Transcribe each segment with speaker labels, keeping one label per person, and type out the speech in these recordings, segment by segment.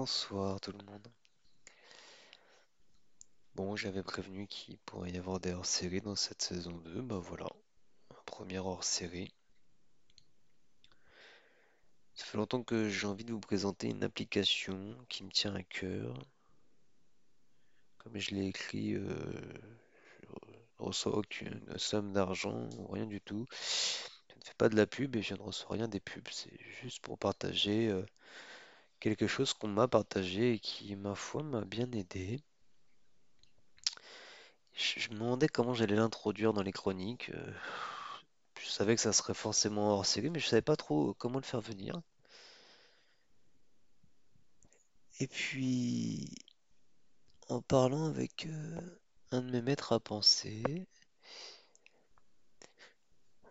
Speaker 1: Bonsoir tout le monde. Bon, j'avais prévenu qu'il pourrait y avoir des hors-séries dans cette saison 2. Bah voilà, un premier hors-série. Ça fait longtemps que j'ai envie de vous présenter une application qui me tient à cœur. Comme je l'ai écrit, euh, je ne reçois aucune somme d'argent, rien du tout. Je ne fais pas de la pub et je ne reçois rien des pubs. C'est juste pour partager euh, quelque chose qu'on m'a partagé et qui, ma foi, m'a bien aidé. Je, me demandais comment j'allais l'introduire dans les chroniques. euh, je savais que ça serait forcément hors série, mais je savais pas trop comment le faire venir. Et puis, en parlant avec euh, un de mes maîtres à penser,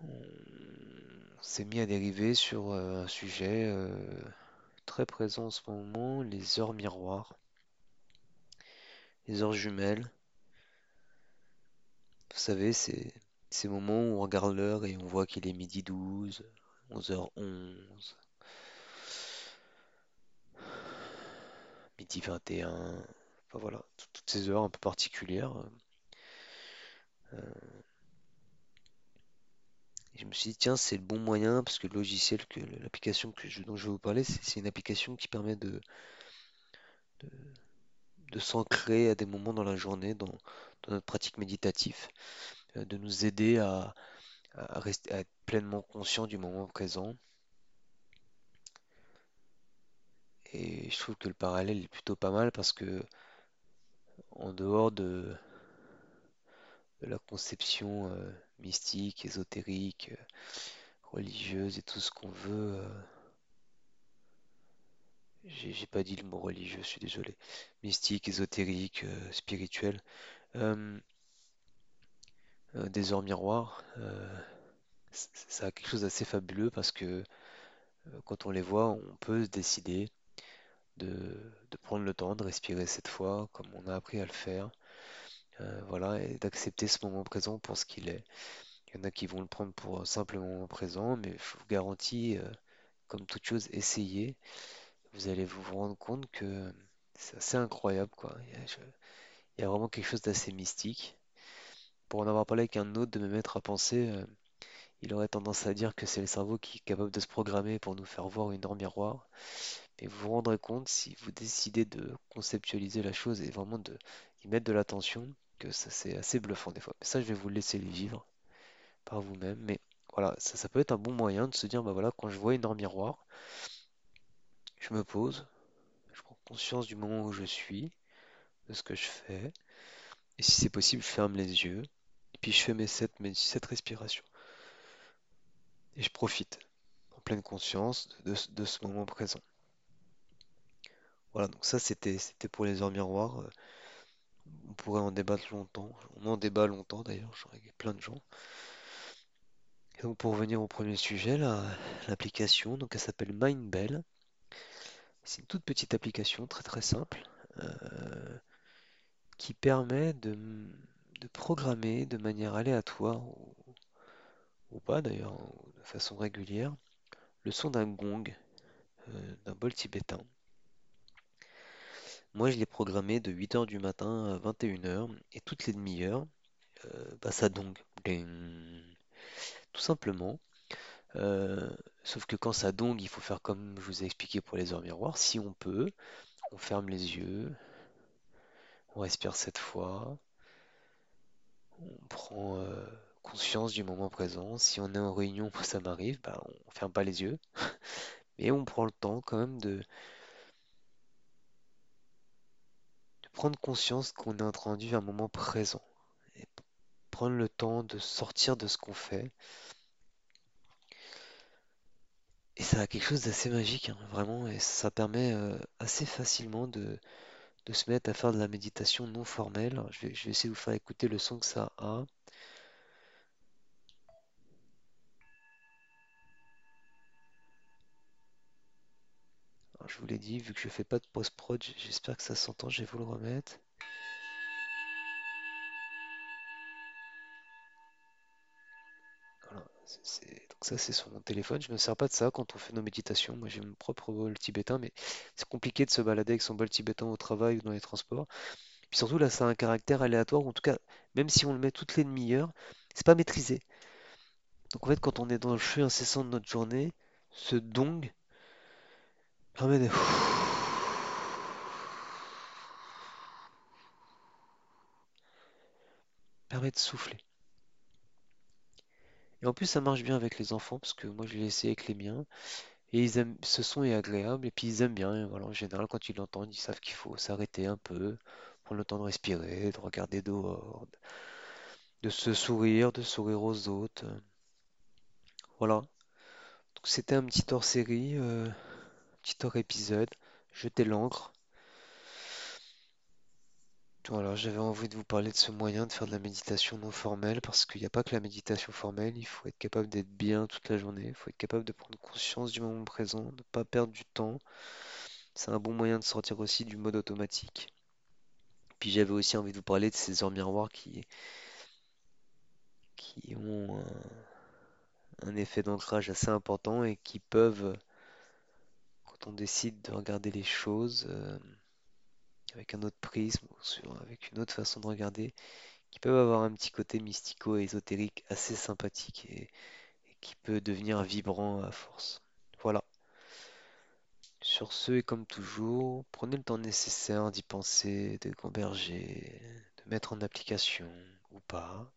Speaker 1: on s'est mis à dériver sur euh, un sujet très présent en ce moment, les heures miroirs, les heures jumelles. Vous savez, c'est ces moments où on regarde l'heure et on voit qu'il est midi douze, onze heures onze, midi 21. Enfin voilà, tout- toutes ces heures un peu particulières. euh, Et je me suis dit, tiens, c'est le bon moyen, parce que le logiciel, que l'application que dont je vais vous parler, c'est une application qui permet de, de, s'ancrer à des moments dans la journée, dans, notre pratique méditative, euh, de nous aider à, rester, à être pleinement conscient du moment présent. Et je trouve que le parallèle est plutôt pas mal parce que en dehors de, de la conception euh, mystique, ésotérique, euh, religieuse et tout ce qu'on veut, euh, J'ai pas dit le mot religieux, je suis désolé. Mystique, ésotérique, euh, spirituel. Euh, euh, euh, c- ça a quelque chose d'assez fabuleux parce que quand on les voit, on peut se décider de, de prendre le temps de respirer cette fois, comme on a appris à le faire. Euh, voilà, et d'accepter ce moment présent pour ce qu'il est. Il y en a qui vont le prendre pour un simple moment présent, mais je vous garantis, euh, comme toute chose, essayez. Vous allez vous rendre compte que c'est assez incroyable, quoi. Il y a, vraiment quelque chose d'assez mystique. Pour en avoir parlé avec un autre de me mettre à penser, euh, il aurait tendance à dire que c'est le cerveau qui est capable de se programmer pour nous faire voir une heure miroir. Mais vous vous rendrez compte, si vous décidez de conceptualiser la chose et vraiment de y mettre de l'attention, que ça c'est assez bluffant des fois. Mais ça, je vais vous laisser les vivre par vous-même. Mais voilà, ça, ça peut être un bon moyen de se dire, bah voilà, quand je vois une heure miroir, je me pose, je prends conscience du moment où je suis, de ce que je fais, et si c'est possible, je ferme les yeux, et puis je fais mes sept, mes sept respirations. Et je profite, en pleine conscience, de, ce de ce moment présent. Voilà, donc ça c'était c'était pour les heures miroirs. On pourrait en débattre longtemps. On en débat longtemps d'ailleurs, ai plein de gens. Donc pour revenir au premier sujet, la- l'application, donc elle s'appelle Mindbell. C'est une toute petite application très très simple euh, qui permet de, programmer de manière aléatoire ou, pas d'ailleurs, de façon régulière, le son d'un gong, euh, d'un bol tibétain. Moi, je l'ai programmé de 8 heures du matin à 21 heures et toutes les demi-heures, euh, bah, ça dongue. Ding. Tout simplement. Euh, sauf que quand ça dongue, il faut faire comme je vous ai expliqué pour les heures miroirs. Si on peut, on ferme les yeux, on respire cette fois, on prend euh, conscience du moment présent. Si on est en réunion, ça m'arrive, bah, on ferme pas les yeux, mais on prend le temps quand même de, de prendre conscience qu'on est de vivre un moment présent. Et prendre le temps de sortir de ce qu'on fait Et ça a quelque chose d'assez magique, hein, vraiment, et ça permet euh, assez facilement de, de se mettre à faire de la méditation non formelle. Je vais, je vais essayer de vous faire écouter le son que ça a. je vous l'ai dit, vu que je fais pas de post-prod, j'espère que ça s'entend, je vais vous le remettre. Donc Ça, c'est sur mon téléphone. Je me sers pas de ça quand on fait nos méditations. Moi, j'ai mon propre bol tibétain, mais c'est compliqué de se balader avec son bol tibétain au travail ou dans les transports. Puis surtout, là, ça a un caractère aléatoire, en tout cas, même si on le met toutes les demi-heures, c'est pas maîtrisé. Donc en fait, quand on est dans le flux incessant de notre journée, ce dong permet de... permet de souffler. Et en plus, ça marche bien avec les enfants, parce que moi, je l'ai essayé avec les miens. Et ils aiment, ce son est agréable, et puis ils aiment bien. en général, quand ils l'entendent, ils savent qu'il faut s'arrêter un peu, prendre le temps de respirer, de regarder dehors, de se sourire, de sourire aux autres. Voilà. C'était un petit hors-série, euh, petit hors-épisode. Jeter l'encre. Voilà, j'avais envie de vous parler de ce moyen de faire de la méditation non formelle parce qu'il n'y a pas que la méditation formelle, il faut être capable d'être bien toute la journée, il faut être capable de prendre conscience du moment présent, de ne pas perdre du temps. C'est un bon moyen de sortir aussi du mode automatique. Puis j'avais aussi envie de vous parler de ces heures miroirs qui, ont un effet d'ancrage assez important et qui peuvent, on décide de regarder les choses euh, avec un autre prisme, ou sur- avec une autre façon de regarder, qui peuvent avoir un petit côté mystico-ésotérique assez sympathique et, et qui peut devenir vibrant à force. Voilà. Sur ce, et comme toujours, prenez le temps nécessaire d'y penser, de gamberger, de mettre en application ou pas.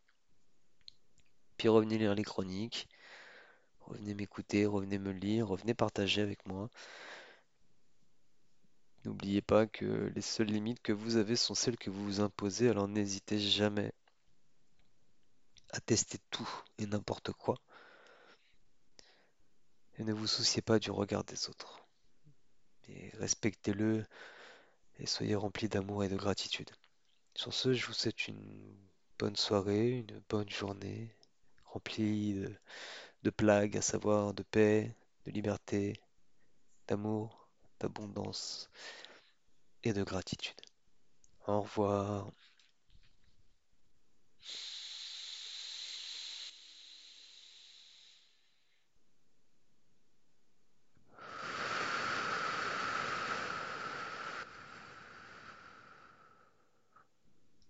Speaker 1: Puis revenez lire les chroniques, revenez m'écouter, revenez me lire, revenez partager avec moi. N'oubliez pas que les seules limites que vous avez sont celles que vous vous imposez, alors n'hésitez jamais à tester tout et n'importe quoi. Et ne vous souciez pas du regard des autres. Et respectez-le et soyez remplis d'amour et de gratitude. Sur ce, je vous souhaite une bonne soirée, une bonne journée, remplie de, de plagues, à savoir de paix, de liberté, d'amour, d'abondance et de gratitude. Au revoir.